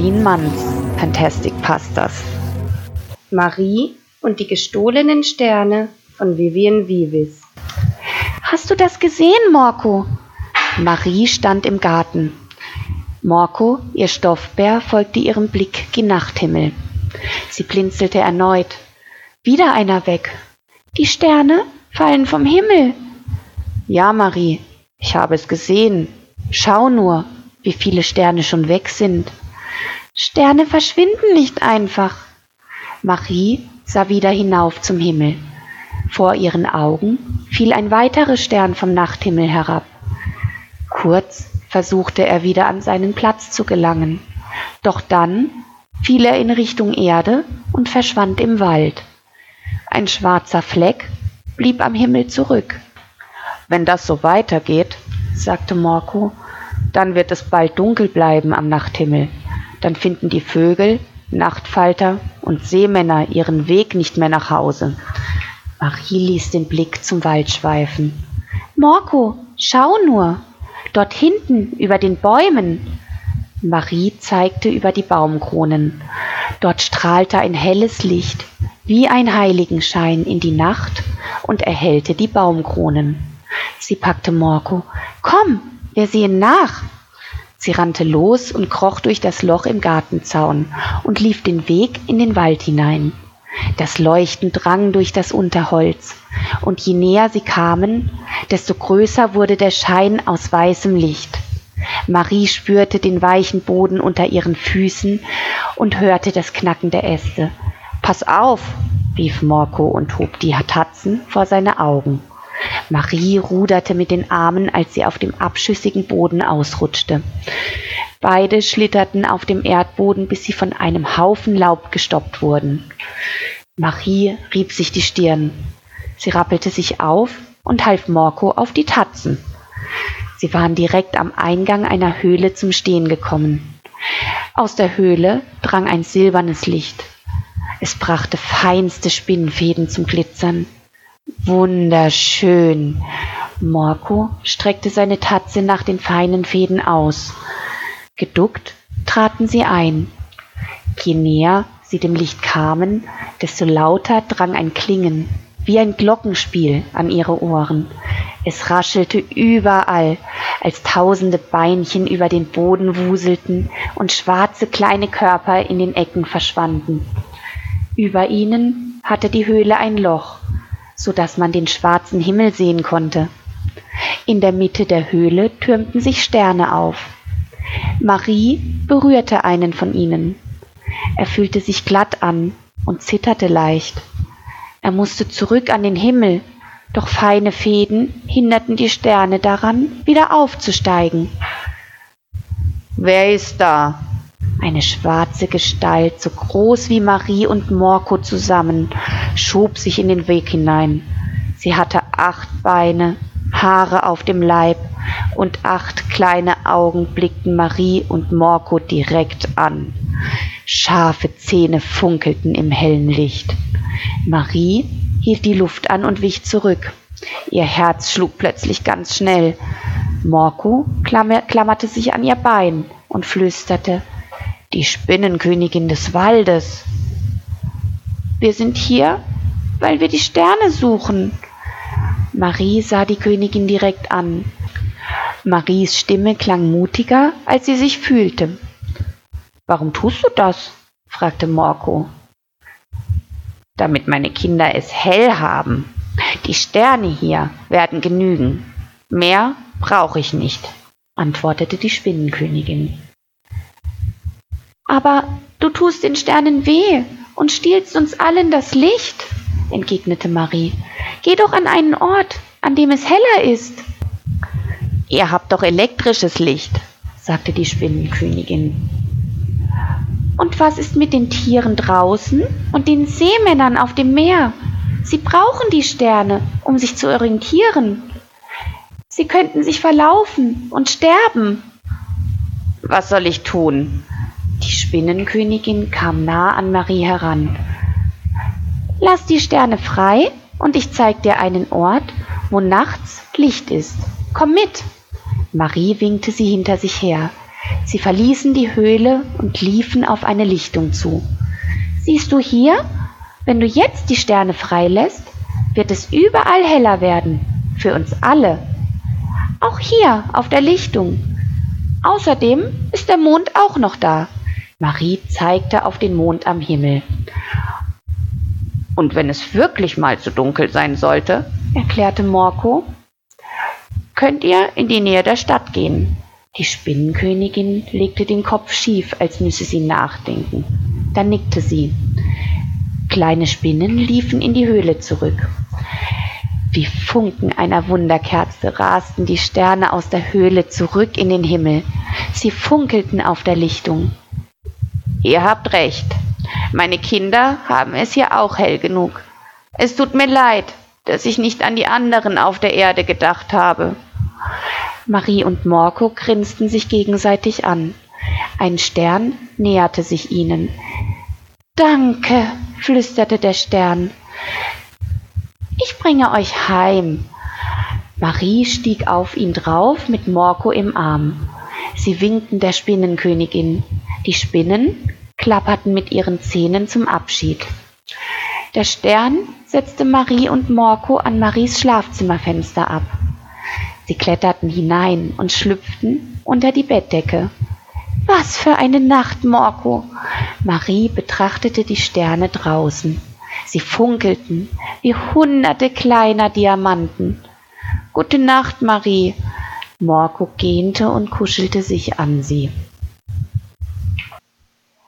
Nadine Manns Fantastic Pastas. Marie und die gestohlenen Sterne von Vivian Vivis. Hast du das gesehen, Morco? Marie stand im Garten. Morco, ihr Stoffbär, folgte ihrem Blick gen Nachthimmel. Sie blinzelte erneut. Wieder einer weg. Die Sterne fallen vom Himmel. Ja, Marie, ich habe es gesehen. Schau nur, wie viele Sterne schon weg sind. Sterne verschwinden nicht einfach. Marie sah wieder hinauf zum Himmel. Vor ihren Augen fiel ein weiterer Stern vom Nachthimmel herab. Kurz versuchte er wieder an seinen Platz zu gelangen, doch dann fiel er in Richtung Erde und verschwand im Wald. Ein schwarzer Fleck blieb am Himmel zurück. Wenn das so weitergeht, sagte Morco, dann wird es bald dunkel bleiben am Nachthimmel. Dann finden die Vögel, Nachtfalter und Seemänner ihren Weg nicht mehr nach Hause. Marie ließ den Blick zum Wald schweifen. Morco, schau nur, dort hinten über den Bäumen. Marie zeigte über die Baumkronen. Dort strahlte ein helles Licht, wie ein Heiligenschein in die Nacht und erhellte die Baumkronen. Sie packte Morco. Komm, wir sehen nach. Sie rannte los und kroch durch das Loch im Gartenzaun und lief den Weg in den Wald hinein. Das Leuchten drang durch das Unterholz, und je näher sie kamen, desto größer wurde der Schein aus weißem Licht. Marie spürte den weichen Boden unter ihren Füßen und hörte das Knacken der Äste. Pass auf, rief Morco und hob die Tatzen vor seine Augen. Marie ruderte mit den Armen, als sie auf dem abschüssigen Boden ausrutschte. Beide schlitterten auf dem Erdboden, bis sie von einem Haufen Laub gestoppt wurden. Marie rieb sich die Stirn. Sie rappelte sich auf und half Morco auf die Tatzen. Sie waren direkt am Eingang einer Höhle zum Stehen gekommen. Aus der Höhle drang ein silbernes Licht. Es brachte feinste Spinnenfäden zum Glitzern. Wunderschön. Morco streckte seine Tatze nach den feinen Fäden aus. Geduckt traten sie ein. Je näher sie dem Licht kamen, desto lauter drang ein Klingen, wie ein Glockenspiel an ihre Ohren. Es raschelte überall, als tausende Beinchen über den Boden wuselten und schwarze kleine Körper in den Ecken verschwanden. Über ihnen hatte die Höhle ein Loch, so dass man den schwarzen Himmel sehen konnte. In der Mitte der Höhle türmten sich Sterne auf. Marie berührte einen von ihnen. Er fühlte sich glatt an und zitterte leicht. Er musste zurück an den Himmel, doch feine Fäden hinderten die Sterne daran, wieder aufzusteigen. Wer ist da? Eine schwarze Gestalt, so groß wie Marie und Morco zusammen, schob sich in den Weg hinein. Sie hatte acht Beine, Haare auf dem Leib und acht kleine Augen blickten Marie und Morco direkt an. Scharfe Zähne funkelten im hellen Licht. Marie hielt die Luft an und wich zurück. Ihr Herz schlug plötzlich ganz schnell. Morco klammerte sich an ihr Bein und flüsterte Die Spinnenkönigin des Waldes. Wir sind hier, weil wir die Sterne suchen. Marie sah die Königin direkt an. Maries Stimme klang mutiger, als sie sich fühlte. Warum tust du das? fragte Morco. Damit meine Kinder es hell haben. Die Sterne hier werden genügen. Mehr brauche ich nicht, antwortete die Spinnenkönigin. Aber du tust den Sternen weh und stiehlst uns allen das Licht, entgegnete Marie. Geh doch an einen Ort, an dem es heller ist. Ihr habt doch elektrisches Licht, sagte die Spinnenkönigin. Und was ist mit den Tieren draußen und den Seemännern auf dem Meer? Sie brauchen die Sterne, um sich zu orientieren. Sie könnten sich verlaufen und sterben. Was soll ich tun? Die Spinnenkönigin kam nah an Marie heran. Lass die Sterne frei und ich zeig dir einen Ort, wo nachts Licht ist. Komm mit. Marie winkte sie hinter sich her. Sie verließen die Höhle und liefen auf eine Lichtung zu. Siehst du hier? Wenn du jetzt die Sterne freilässt, wird es überall heller werden, für uns alle. Auch hier auf der Lichtung. Außerdem ist der Mond auch noch da. Marie zeigte auf den Mond am Himmel. Und wenn es wirklich mal zu dunkel sein sollte, erklärte Morko, könnt ihr in die Nähe der Stadt gehen. Die Spinnenkönigin legte den Kopf schief, als müsse sie nachdenken. Dann nickte sie. Kleine Spinnen liefen in die Höhle zurück. Wie Funken einer Wunderkerze rasten die Sterne aus der Höhle zurück in den Himmel. Sie funkelten auf der Lichtung. Ihr habt recht. Meine Kinder haben es hier auch hell genug. Es tut mir leid, dass ich nicht an die anderen auf der Erde gedacht habe. Marie und Morko grinsten sich gegenseitig an. Ein Stern näherte sich ihnen. Danke, flüsterte der Stern. Ich bringe euch heim. Marie stieg auf ihn drauf mit Morko im Arm. Sie winkten der Spinnenkönigin. Die Spinnen klapperten mit ihren Zähnen zum Abschied. Der Stern setzte Marie und Morko an Maries Schlafzimmerfenster ab. Sie kletterten hinein und schlüpften unter die Bettdecke. Was für eine Nacht, Morko! Marie betrachtete die Sterne draußen. Sie funkelten wie hunderte kleiner Diamanten. Gute Nacht, Marie. Morko gähnte und kuschelte sich an sie.